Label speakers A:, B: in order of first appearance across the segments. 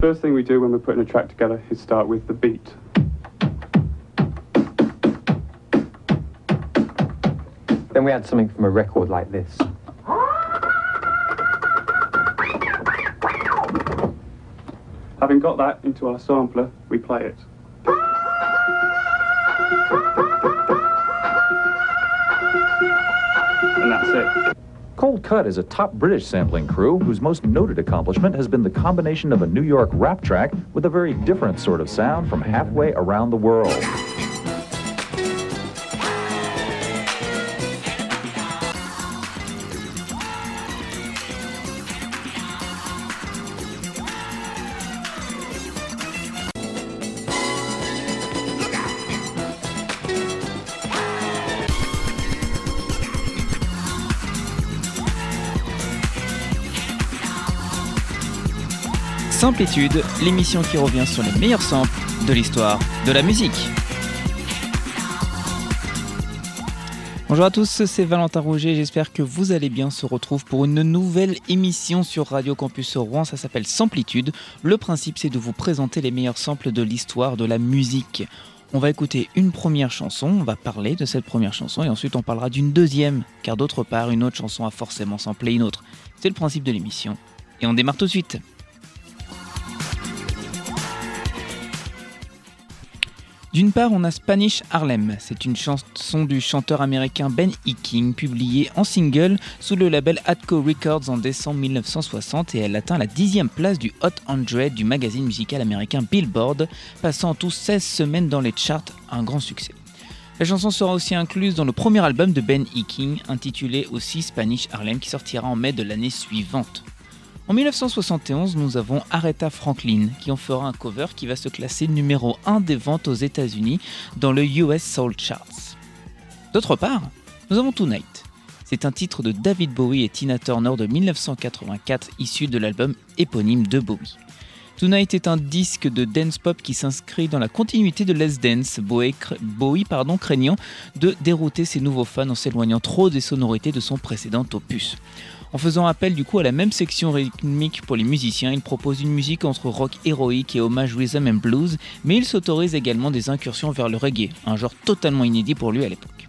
A: First thing we do when we're putting a track together is start with the beat.
B: Then we add something from a record like this.
A: Having got that into our sampler, we play it.
C: Cold Cut is a top British sampling crew whose most noted accomplishment has been the combination of a New York rap track with a very different sort of sound from halfway around the world.
D: Samplitude, l'émission qui revient sur les meilleurs samples de l'histoire de la musique. Bonjour à tous, c'est Valentin Rouget, j'espère que vous allez bien. On se retrouve pour une nouvelle émission sur Radio Campus Rouen, ça s'appelle Samplitude. Le principe c'est de vous présenter les meilleurs samples de l'histoire de la musique. On va écouter une première chanson, on va parler de cette première chanson et ensuite on parlera d'une deuxième, car d'autre part une autre chanson a forcément samplé une autre. C'est le principe de l'émission. Et on démarre tout de suite. D'une part, on a Spanish Harlem. C'est une chanson du chanteur américain Ben E. King, publiée en single sous le label Atco Records en décembre 1960 et elle atteint la dixième place du Hot 100 du magazine musical américain Billboard, passant en tout 16 semaines dans les charts, un grand succès. La chanson sera aussi incluse dans le premier album de Ben E. King, intitulé aussi Spanish Harlem, qui sortira en mai de l'année suivante. En 1971, nous avons Aretha Franklin qui en fera un cover qui va se classer numéro 1 des ventes aux États-Unis dans le US Soul Charts. D'autre part, nous avons Tonight. C'est un titre de David Bowie et Tina Turner de 1984 issu de l'album éponyme de Bowie. Tonight est un disque de dance pop qui s'inscrit dans la continuité de Let's Dance, Bowie, Bowie pardon, craignant de dérouter ses nouveaux fans en s'éloignant trop des sonorités de son précédent opus. En faisant appel du coup à la même section rythmique pour les musiciens, il propose une musique entre rock héroïque et hommage rhythm and blues, mais il s'autorise également des incursions vers le reggae, un genre totalement inédit pour lui à l'époque.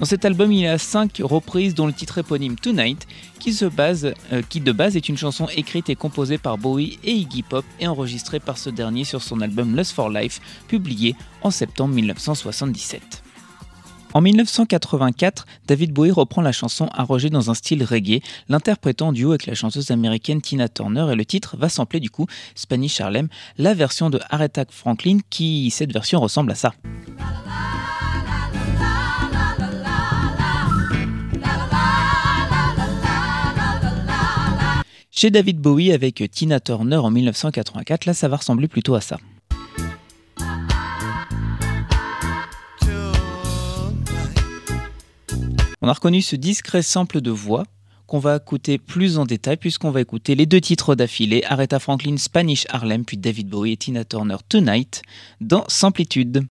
D: Dans cet album, il a 5 reprises dont le titre éponyme Tonight, euh, qui de base est une chanson écrite et composée par Bowie et Iggy Pop et enregistrée par ce dernier sur son album Lust for Life, publié en septembre 1977. En 1984, David Bowie reprend la chanson arrogée dans un style reggae, l'interprétant duo avec la chanteuse américaine Tina Turner et le titre va sampler du coup Spanish Harlem, la version de Aretha Franklin qui cette version ressemble à ça. Chez David Bowie avec Tina Turner en 1984, là ça va ressembler plutôt à ça. On a reconnu ce discret sample de voix qu'on va écouter plus en détail puisqu'on va écouter les deux titres d'affilée, Aretha Franklin Spanish Harlem puis David Bowie et Tina Turner Tonight dans Samplitude.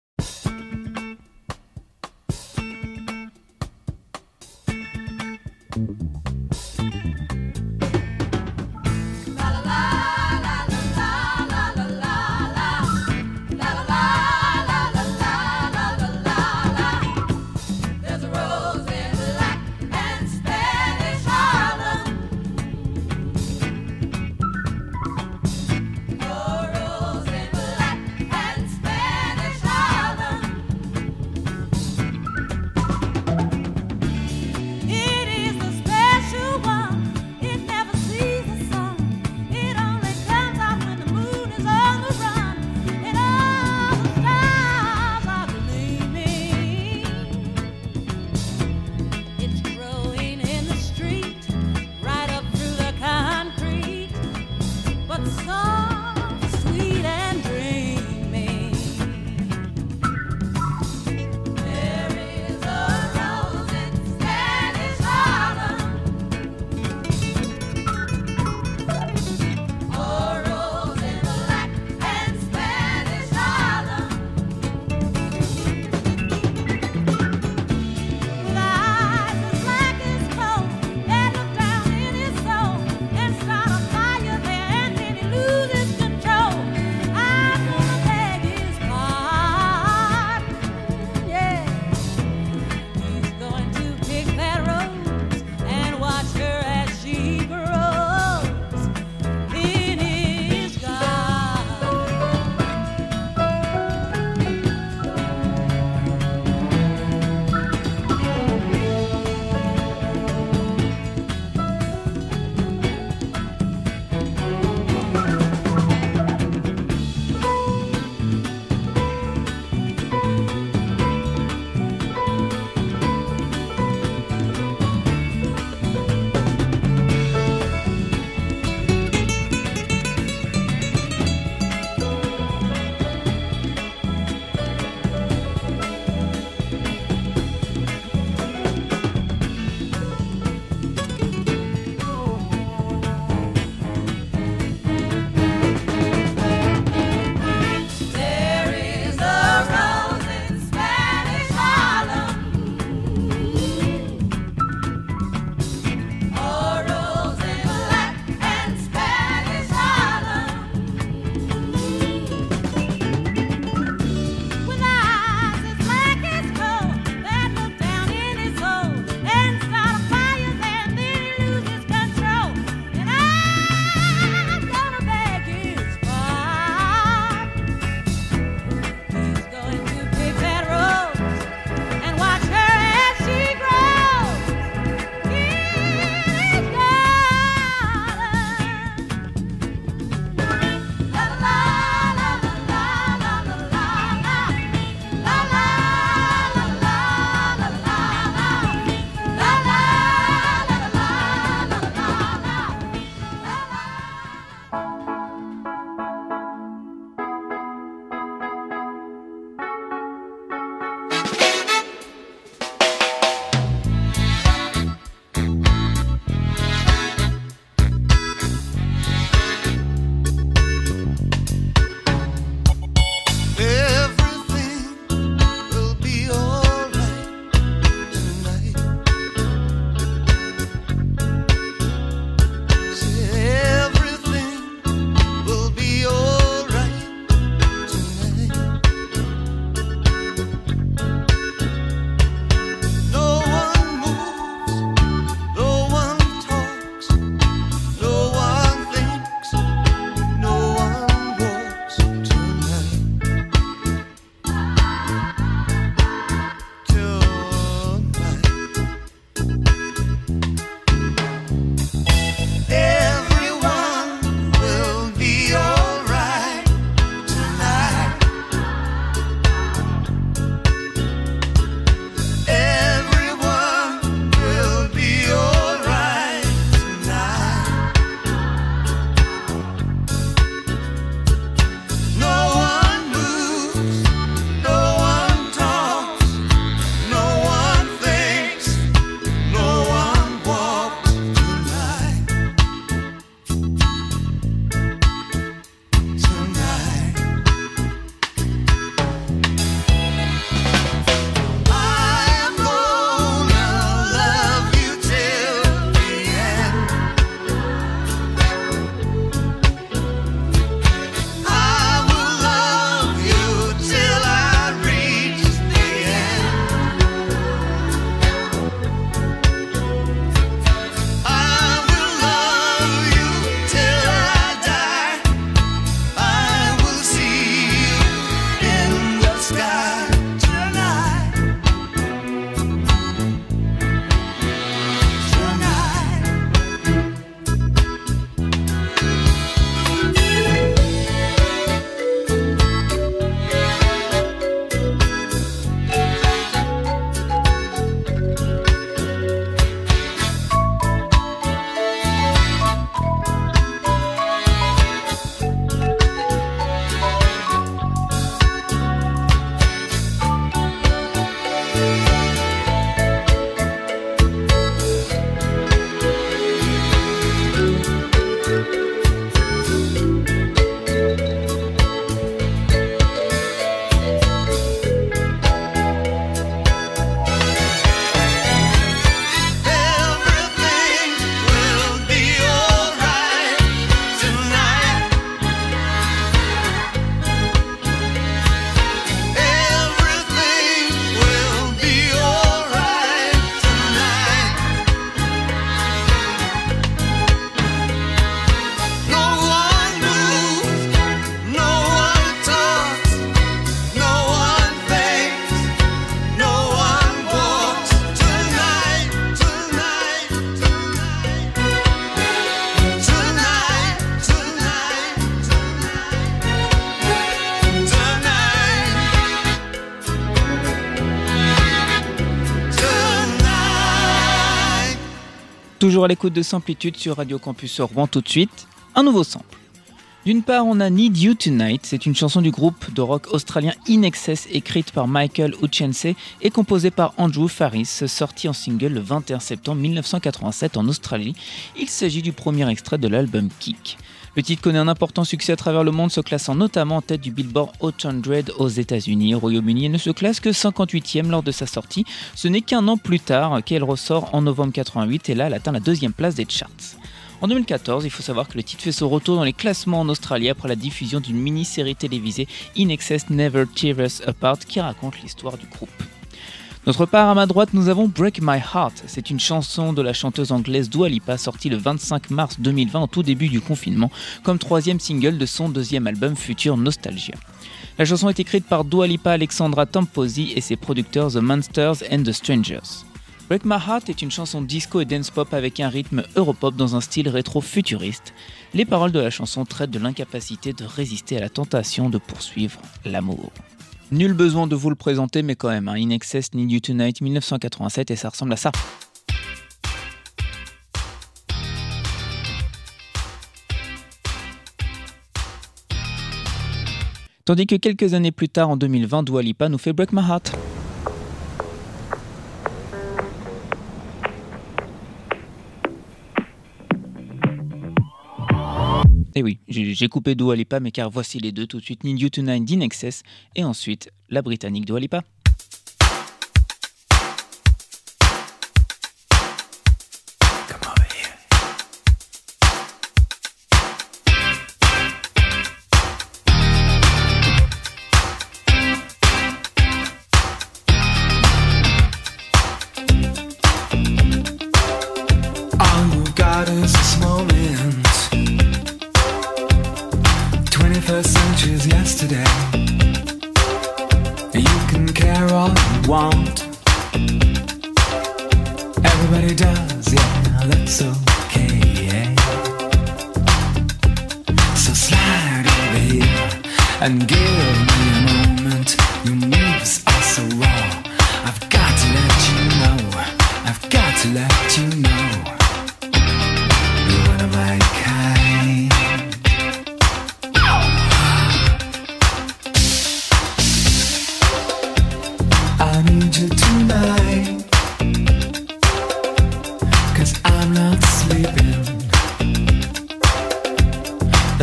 E: Toujours à l'écoute de Samplitude sur Radio Campus Rouen tout de suite, un nouveau sample. D'une part, on a Need You Tonight, c'est une chanson du groupe de rock australien In Excess écrite par Michael Uchense et composée par Andrew Faris, sortie en single le 21 septembre 1987 en Australie. Il s'agit du premier extrait de l'album Kick. Le titre connaît un important succès à travers le monde, se classant notamment en tête du Billboard Hot 100 aux États-Unis. Au Royaume-Uni, elle ne se classe que 58e lors de sa sortie. Ce n'est qu'un an plus tard qu'elle ressort en novembre 88 et là, elle atteint la deuxième place des charts. En 2014, il faut savoir que le titre fait son retour dans les classements en Australie après la diffusion d'une mini-série télévisée In Excess Never Tear Us Apart qui raconte l'histoire du groupe. Notre part, à ma droite, nous avons Break My Heart. C'est une chanson de la chanteuse anglaise Dua Lipa sortie le 25 mars 2020 au tout début du confinement comme troisième single de son deuxième album Future Nostalgia. La chanson est écrite par Dua Lipa Alexandra Tamposi et ses producteurs The Monsters and The Strangers. Break My Heart est une chanson disco et dance pop avec un rythme europop dans un style rétro-futuriste. Les paroles de la chanson traitent de l'incapacité de résister à la tentation de poursuivre l'amour. Nul besoin de vous le présenter, mais quand même, hein. In Excess Need You Tonight 1987 et ça ressemble à ça. Tandis que quelques années plus tard, en 2020, Dua Lipa nous fait Break My Heart. Et eh oui, j'ai coupé Dua Lipa, mais car voici les deux tout de suite, Need You Tonight d'Inexcess et ensuite la britannique Dua Lipa.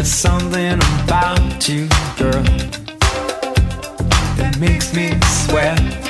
F: There's something about you, girl, that makes me sweat.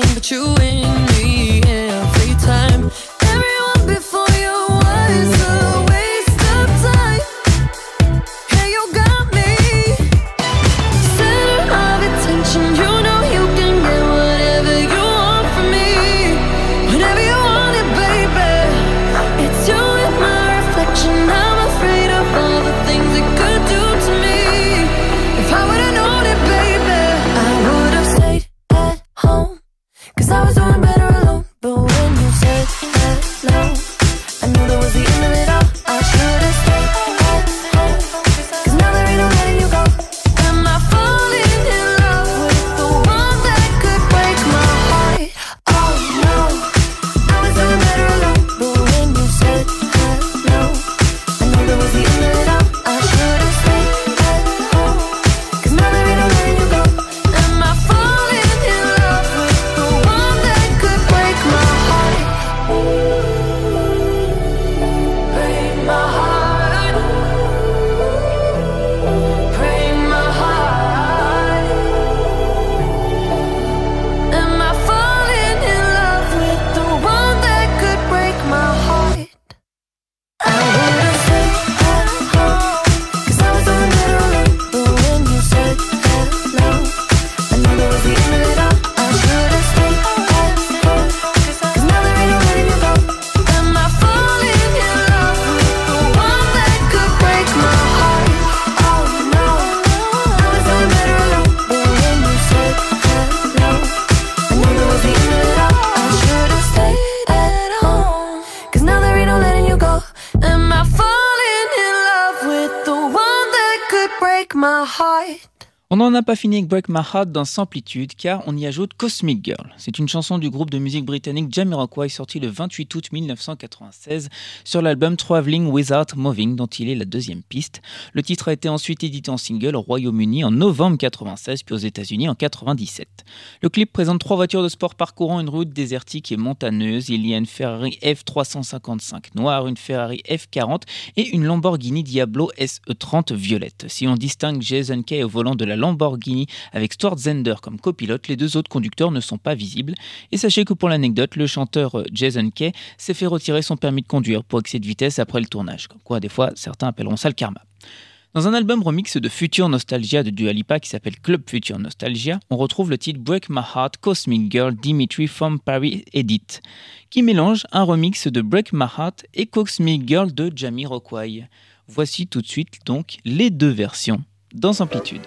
F: but you win.
D: On n'en a pas fini avec Break My Heart dans Samplitude car on y ajoute Cosmic Girl. C'est une chanson du groupe de musique britannique Jamiroquai sortie le 28 août 1996 sur l'album Traveling Without Moving dont il est la deuxième piste. Le titre a été ensuite édité en single au Royaume-Uni en novembre 1996 puis aux États-Unis en 1997. Le clip présente trois voitures de sport parcourant une route désertique et montagneuse. Il y a une Ferrari F355 noire, une Ferrari F40 et une Lamborghini Diablo SE30 violette. Si on distingue Jason Kay au volant de la Lamborghini avec Stwartzender comme copilote. Les deux autres conducteurs ne sont pas visibles. Et sachez que pour l'anecdote, le chanteur euh, Jason Kay s'est fait retirer son permis de conduire pour excès de vitesse après le tournage. Comme quoi, des fois, certains appelleront ça le karma. Dans un album remix de Future Nostalgia de Dua Lipa qui s'appelle Club Future Nostalgia, on retrouve le titre Break My Heart Cosmic Girl Dimitri from Paris Edit, qui mélange un remix de Break My Heart et Cosmic Girl de Jamie Rockway. Voici tout de suite donc les deux versions dans Amplitude.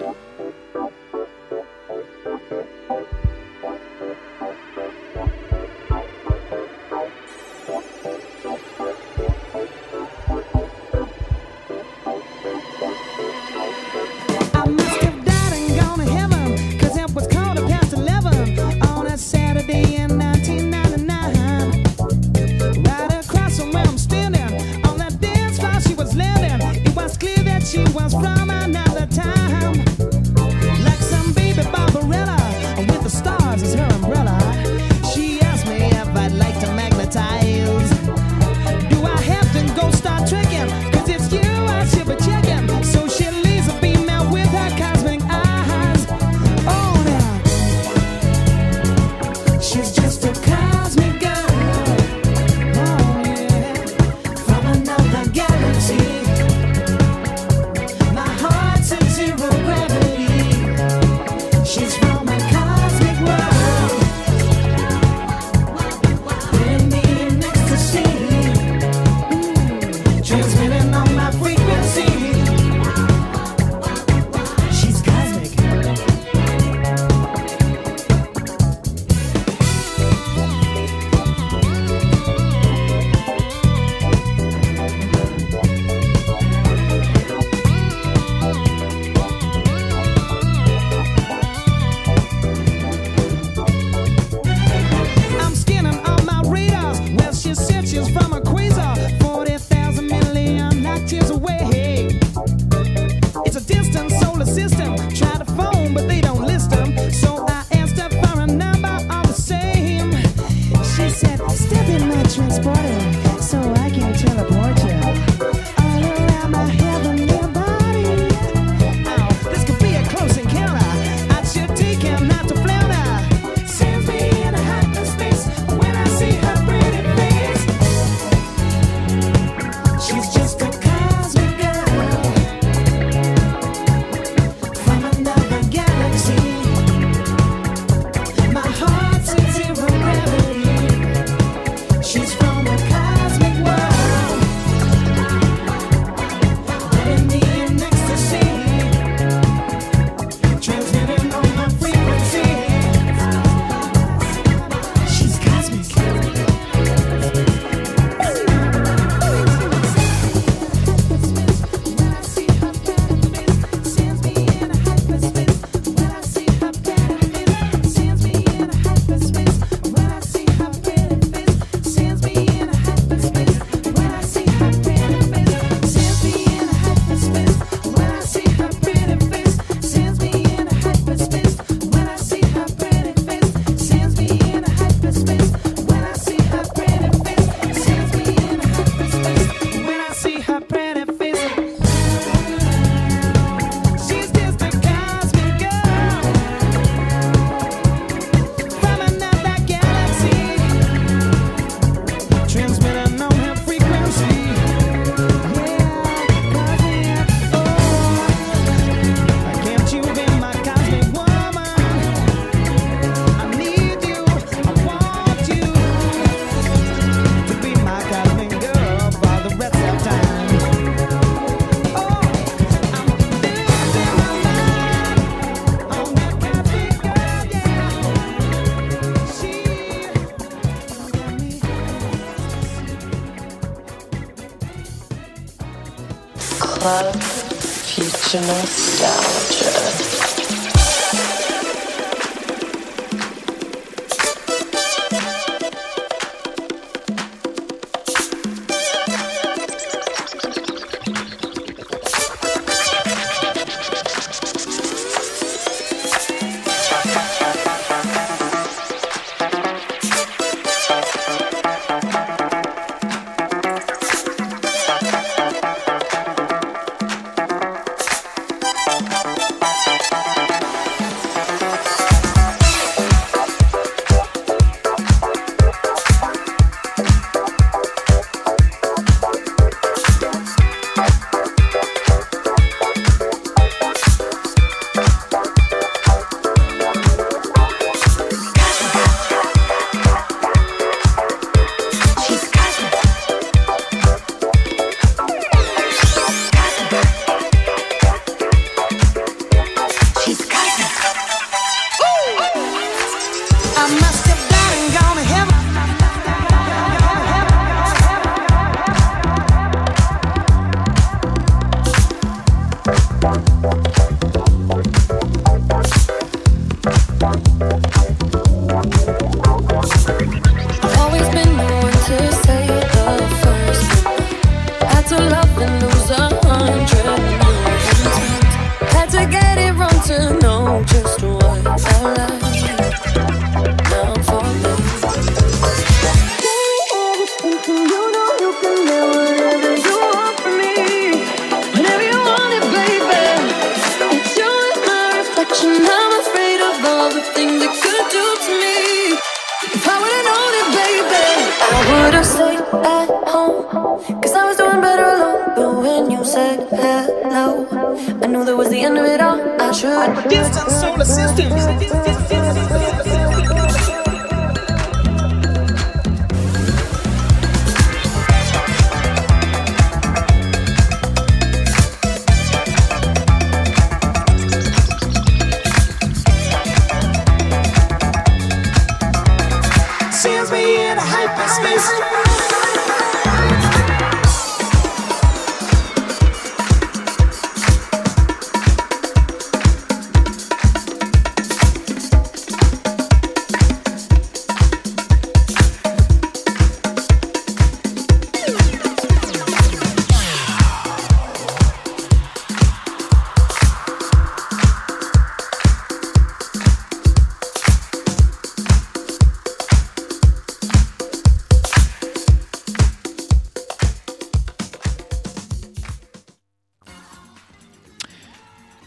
F: Future nostalgia.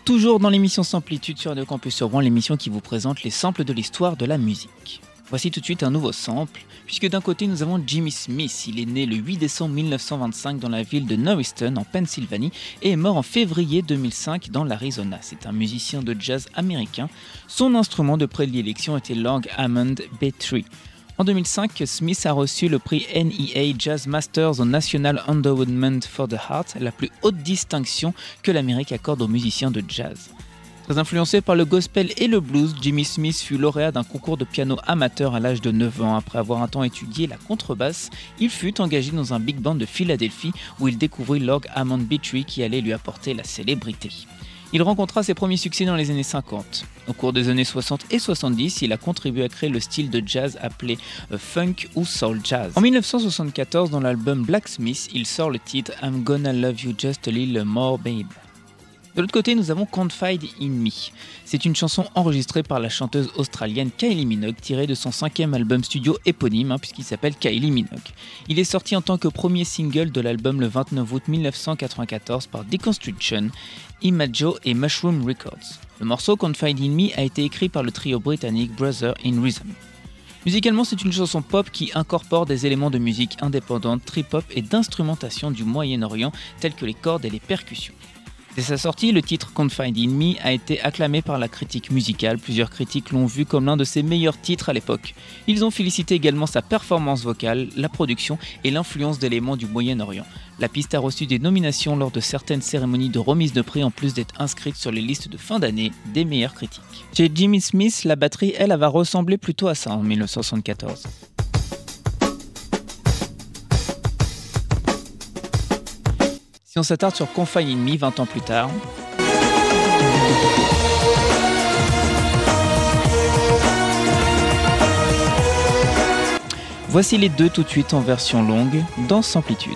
D: Toujours dans l'émission Samplitude sur Radio Campus sur Rouen, l'émission qui vous présente les samples de l'histoire de la musique. Voici tout de suite un nouveau sample, puisque d'un côté nous avons Jimmy Smith. Il est né le 8 décembre 1925 dans la ville de Norriston en Pennsylvanie et est mort en février 2005 dans l'Arizona. C'est un musicien de jazz américain. Son instrument de prédilection était l'orgue Hammond B3. En 2005, Smith a reçu le prix NEA Jazz Masters au National Endowment for the Heart, la plus haute distinction que l'Amérique accorde aux musiciens de jazz. Très influencé par le gospel et le blues, Jimmy Smith fut lauréat d'un concours de piano amateur à l'âge de 9 ans. Après avoir un temps étudié la contrebasse, il fut engagé dans un big band de Philadelphie où il découvrit l'orgue Hammond B3 qui allait lui apporter la célébrité. Il rencontra ses premiers succès dans les années 50. Au cours des années 60 et 70, il a contribué à créer le style de jazz appelé euh, funk ou soul jazz. En 1974, dans l'album Blacksmith, il sort le titre I'm Gonna Love You Just a Little More Babe. De l'autre côté, nous avons Confide in Me. C'est une chanson enregistrée par la chanteuse australienne Kylie Minogue, tirée de son cinquième album studio éponyme, hein, puisqu'il s'appelle Kylie Minogue. Il est sorti en tant que premier single de l'album le 29 août 1994 par Deconstruction, Imago et Mushroom Records. Le morceau Confide in Me a été écrit par le trio britannique Brother in Rhythm. Musicalement, c'est une chanson pop qui incorpore des éléments de musique indépendante, trip-hop et d'instrumentation du Moyen-Orient, tels que les cordes et les percussions. Dès sa sortie, le titre Confide in Me a été acclamé par la critique musicale. Plusieurs critiques l'ont vu comme l'un de ses meilleurs titres à l'époque. Ils ont félicité également sa performance vocale, la production et l'influence d'éléments du Moyen-Orient. La piste a reçu des nominations lors de certaines cérémonies de remise de prix en plus d'être inscrite sur les listes de fin d'année des meilleures critiques. Chez Jimmy Smith, la batterie, elle, va ressembler plutôt à ça en 1974. Si On s'attarde sur Confine in Me 20 ans plus tard. Voici les deux tout de suite en version longue, dans Samplitude.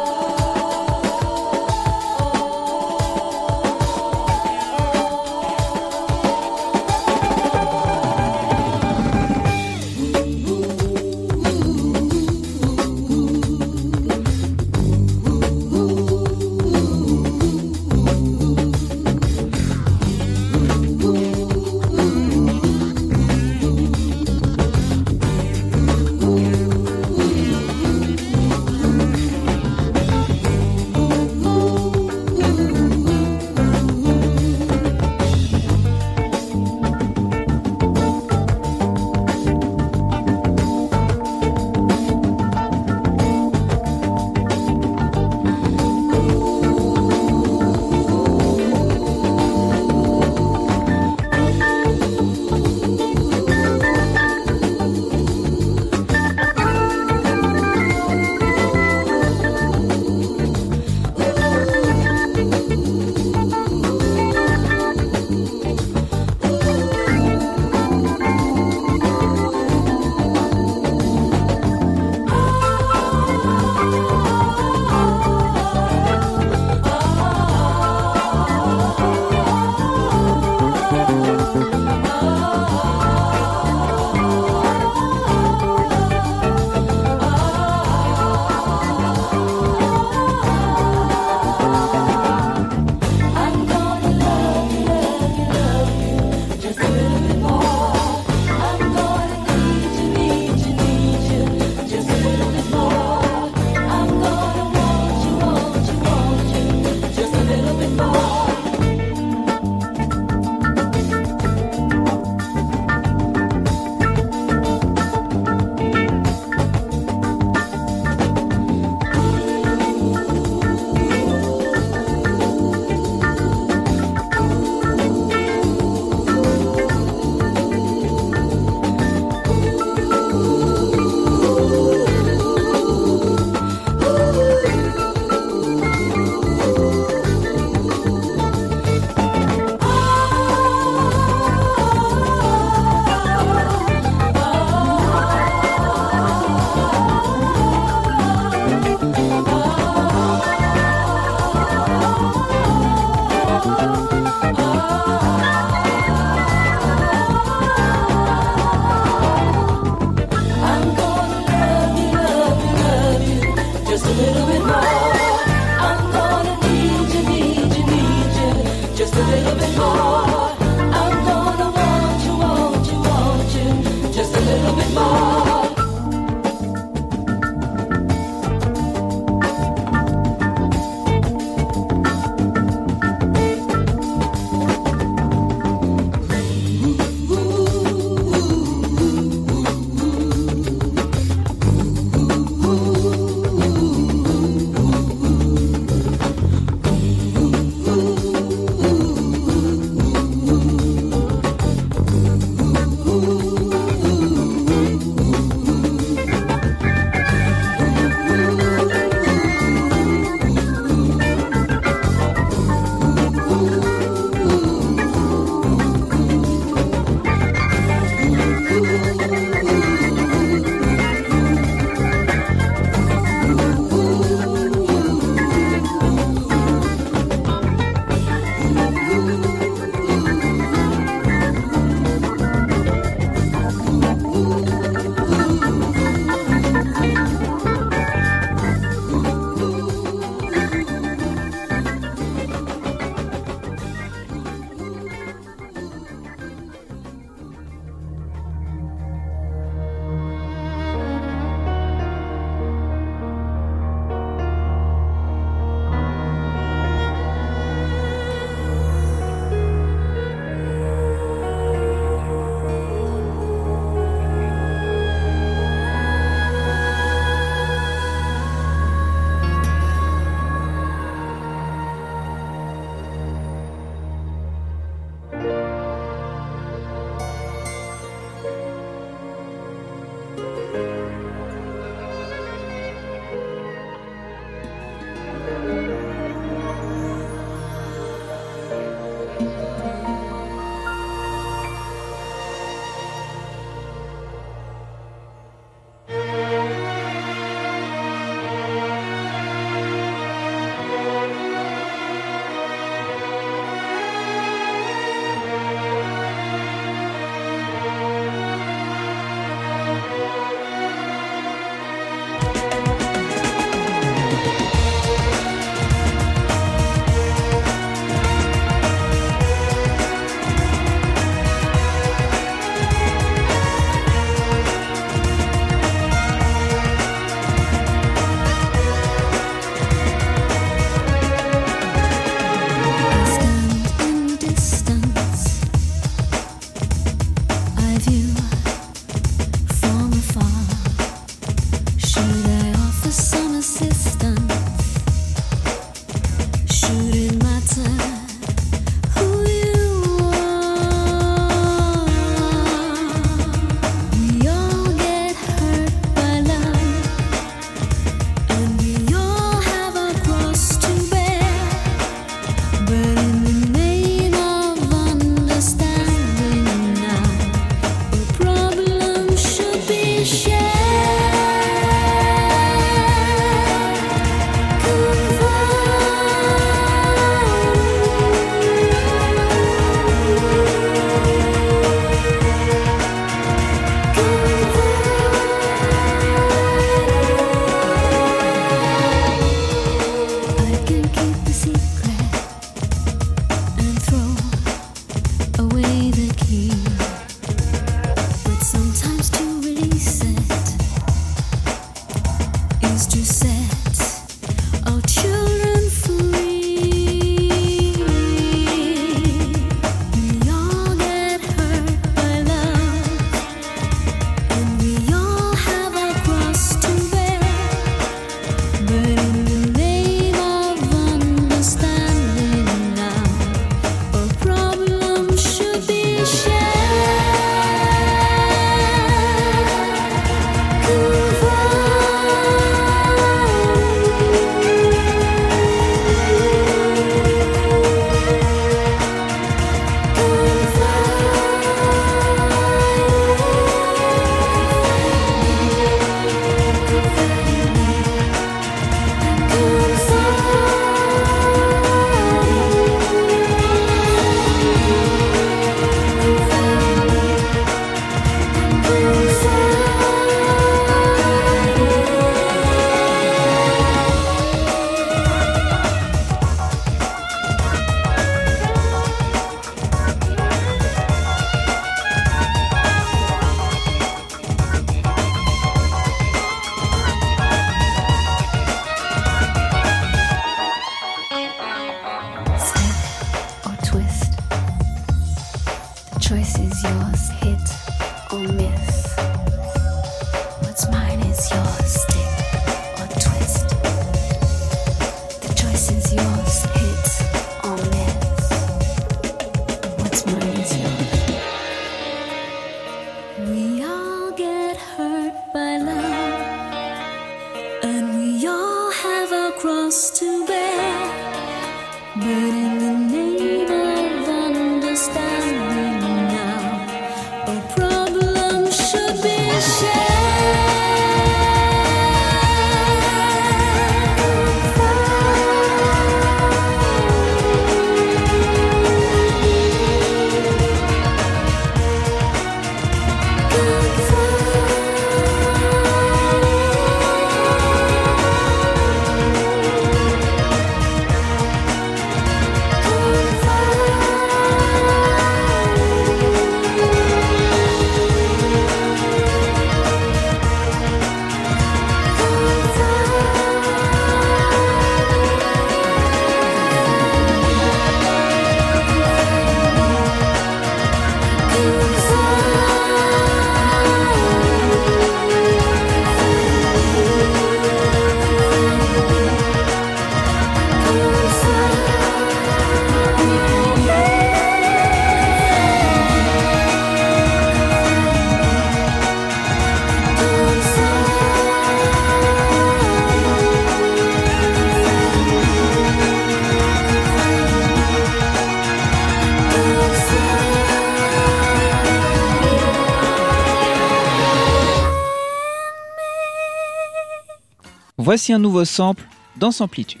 D: Voici un nouveau sample dans Samplitude.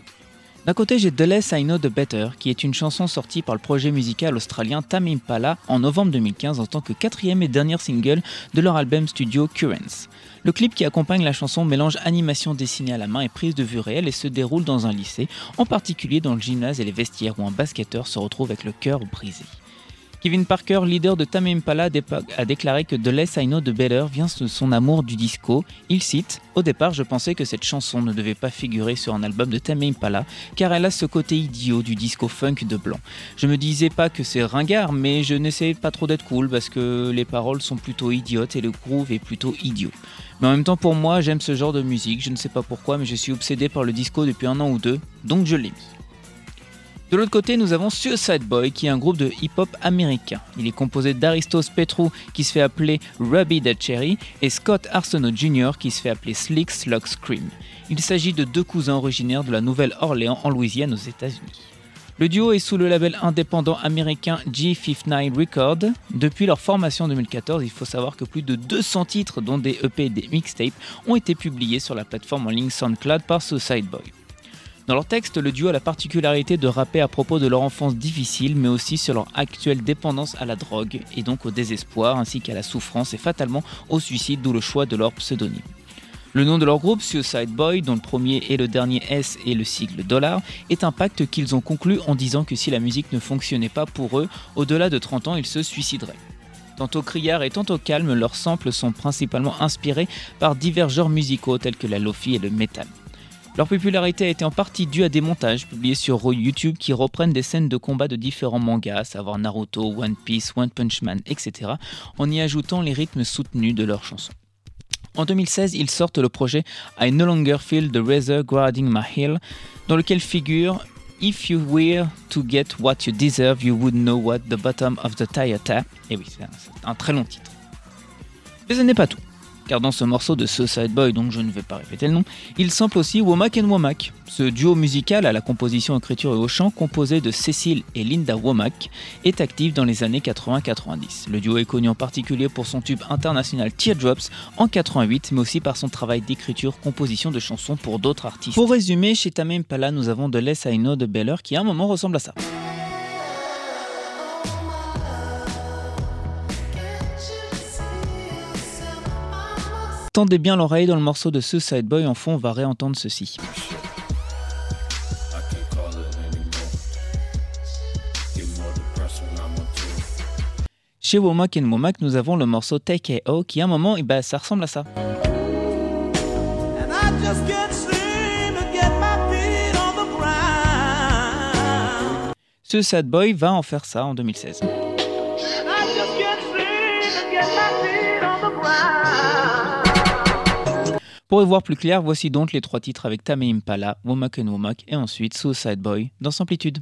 D: D'un côté, j'ai The Less I Know The Better, qui est une chanson sortie par le projet musical australien Tame Impala en novembre 2015 en tant que quatrième et dernier single de leur album studio Currents. Le clip qui accompagne la chanson mélange animation dessinée à la main et prise de vue réelle et se déroule dans un lycée, en particulier dans le gymnase et les vestiaires où un basketteur se retrouve avec le cœur brisé. Kevin Parker, leader de Tame Impala, a déclaré que The Less I Know The Better vient de son amour du disco. Il cite Au départ, je pensais que cette chanson ne devait pas figurer sur un album de Tame Impala, car elle a ce côté idiot du disco funk de blanc. Je me disais pas que c'est ringard, mais je n'essayais pas trop d'être cool parce que les paroles sont plutôt idiotes et le groove est plutôt idiot. Mais en même temps, pour moi, j'aime ce genre de musique, je ne sais pas pourquoi, mais je suis obsédé par le disco depuis un an ou deux, donc je l'ai mis. De l'autre côté, nous avons Suicide Boy, qui est un groupe de hip-hop américain. Il est composé d'Aristos Petrou, qui se fait appeler Ruby the Cherry, et Scott Arsenault Jr., qui se fait appeler Slick Slug Scream. Il s'agit de deux cousins originaires de la Nouvelle-Orléans en Louisiane aux États-Unis. Le duo est sous le label indépendant américain G59 Records. Depuis leur formation en 2014, il faut savoir que plus de 200 titres, dont des EP et des mixtapes, ont été publiés sur la plateforme en ligne SoundCloud par Suicide Boy. Dans leur texte, le duo a la particularité de rapper à propos de leur enfance difficile, mais aussi sur leur actuelle dépendance à la drogue, et donc au désespoir, ainsi qu'à la souffrance et fatalement au suicide, d'où le choix de leur pseudonyme. Le nom de leur groupe, Suicide Boy, dont le premier et le dernier S est le sigle dollar, est un pacte qu'ils ont conclu en disant que si la musique ne fonctionnait pas pour eux, au-delà de 30 ans, ils se suicideraient. Tantôt criards et tantôt calmes, leurs samples sont principalement inspirés par divers genres musicaux tels que la lofi et le metal. Leur popularité a été en partie due à des montages publiés sur YouTube qui reprennent des scènes de combat de différents mangas, à savoir Naruto, One Piece, One Punch Man, etc., en y ajoutant les rythmes soutenus de leurs chansons. En 2016, ils sortent le projet I No Longer Feel the Razor Guarding My Hill, dans lequel figure If you were to get what you deserve, you would know what the bottom of the tire tap. Et oui, c'est un très long titre. Mais ce n'est pas tout. Car dans ce morceau de Suicide Boy, dont je ne vais pas répéter le nom, il sample aussi Womack and Womack. Ce duo musical à la composition, écriture et au chant, composé de Cécile et Linda Womack, est actif dans les années 80-90. Le duo est connu en particulier pour son tube international Teardrops en 88, mais aussi par son travail d'écriture, composition de chansons pour d'autres artistes. Pour résumer, chez Tame Impala, nous avons de Less I Know de Beller qui à un moment ressemble à ça. Tendez bien l'oreille dans le morceau de Suicide Boy en fond, on va réentendre ceci. Chez Womack Womack, nous avons le morceau Take A.O. qui à un moment, eh ben, ça ressemble à ça.
G: Ground.
D: Suicide Boy va en faire ça en 2016. Pour y voir plus clair, voici donc les trois titres avec Tame Impala, Womack and Womack et ensuite Suicide Boy dans Samplitude.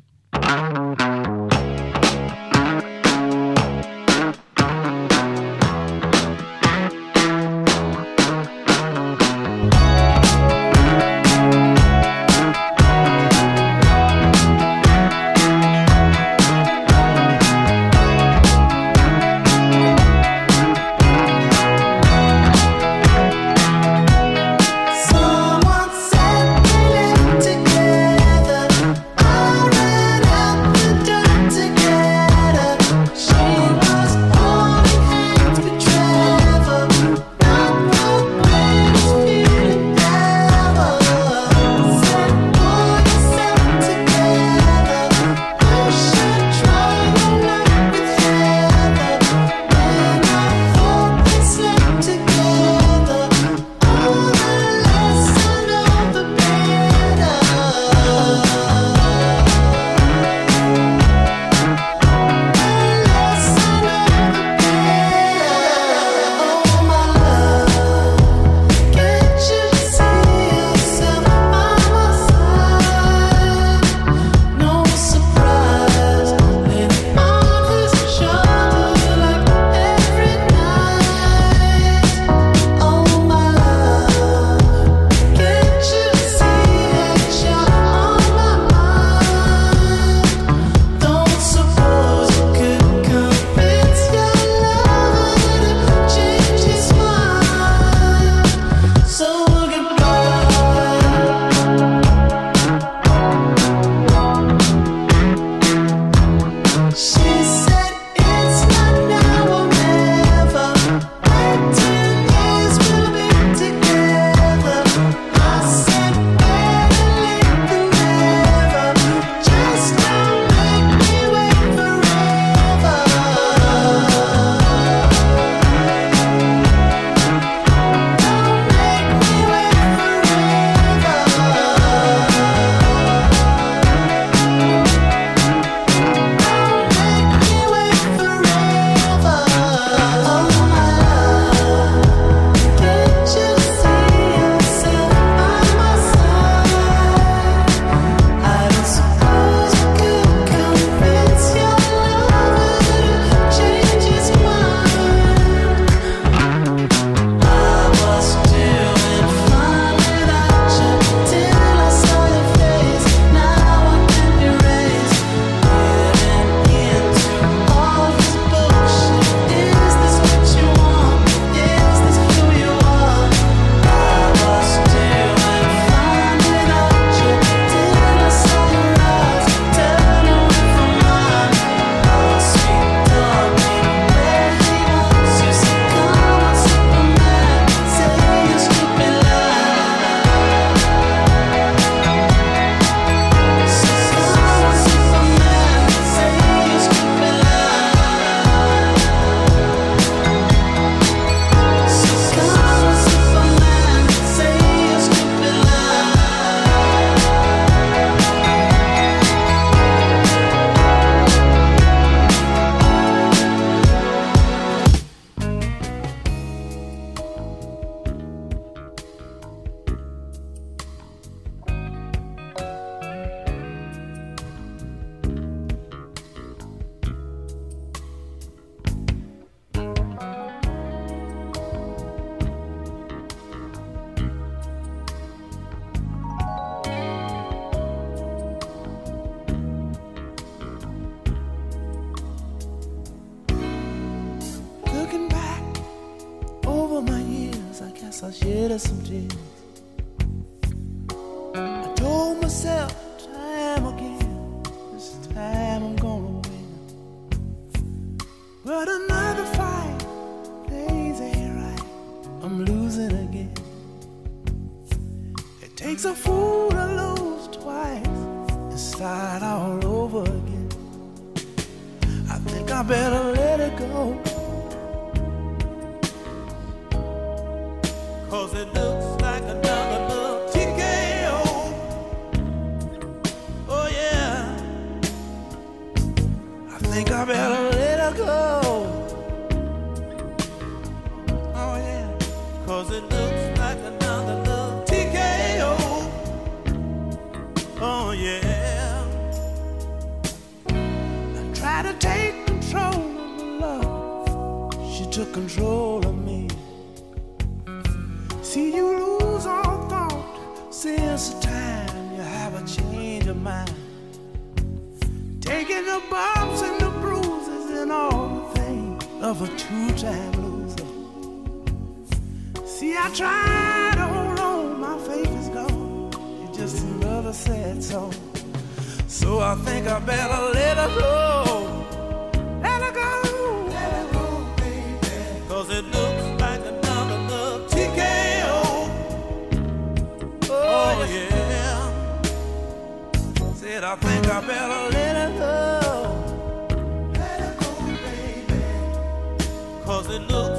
G: takes a fool to lose twice and start all over again. I think I better let it go. Cause it. control of me. See, you lose all thought since the time you have a change of mind. Taking the bumps and the bruises and all the things of a two time loser. See, I tried to hold on, my faith is gone. It's just another sad song. So I think I better let her go. I better let her go. Let her go. Cause it looks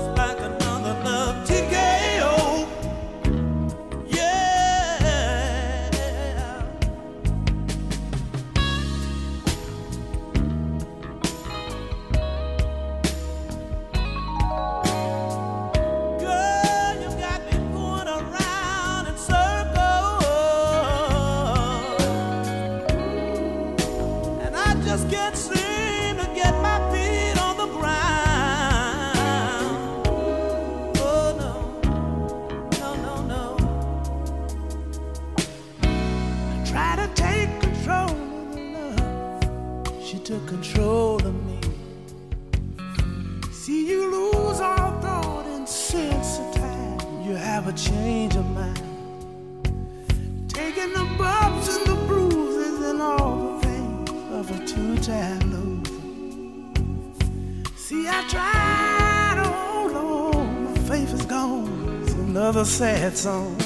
G: song.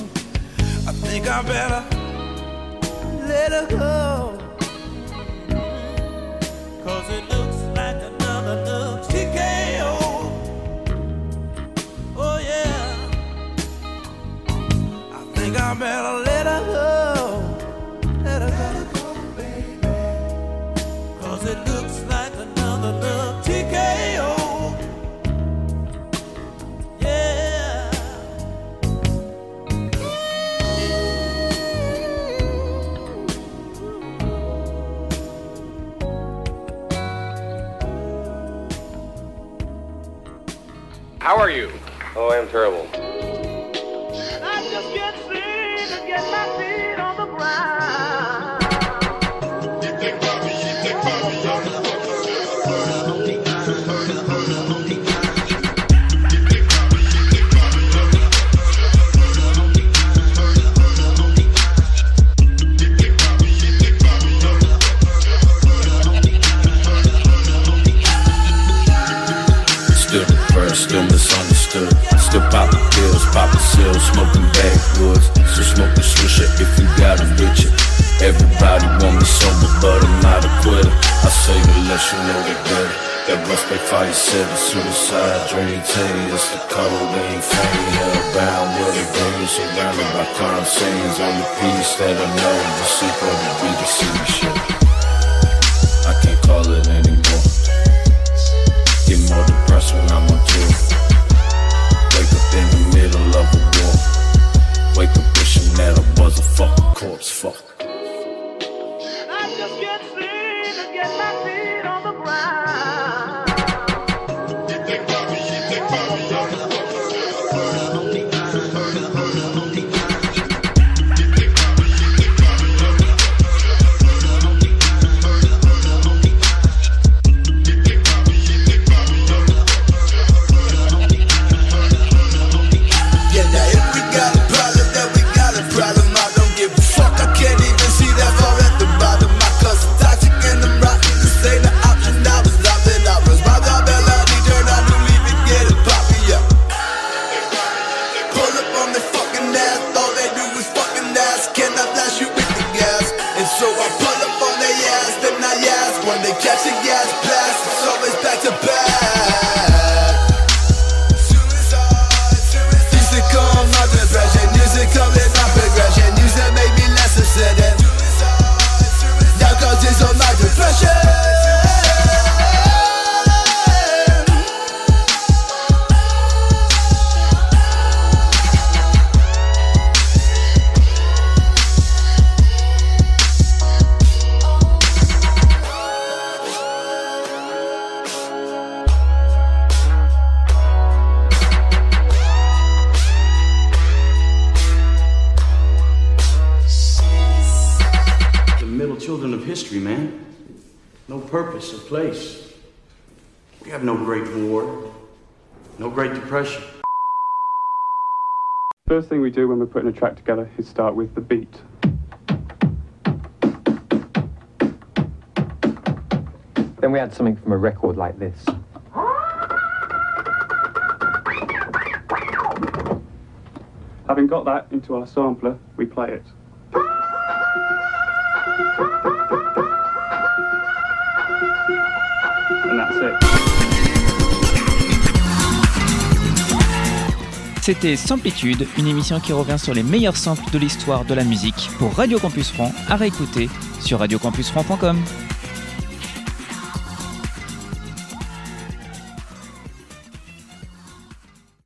H: pretty team, it's the codeine fame Hellbound with a dream, surrounded by crime scenes I'm the piece that I know, the secret
G: to be the
A: shit. We do when we're putting a track together is start with the beat.
B: Then we add something from a record like this.
A: Having got that into our sampler, we play it. And that's it.
D: C'était Samplitude, une émission qui revient sur les meilleurs samples de l'histoire de la musique pour Radio Campus Franc à réécouter sur radiocampusfranc.com.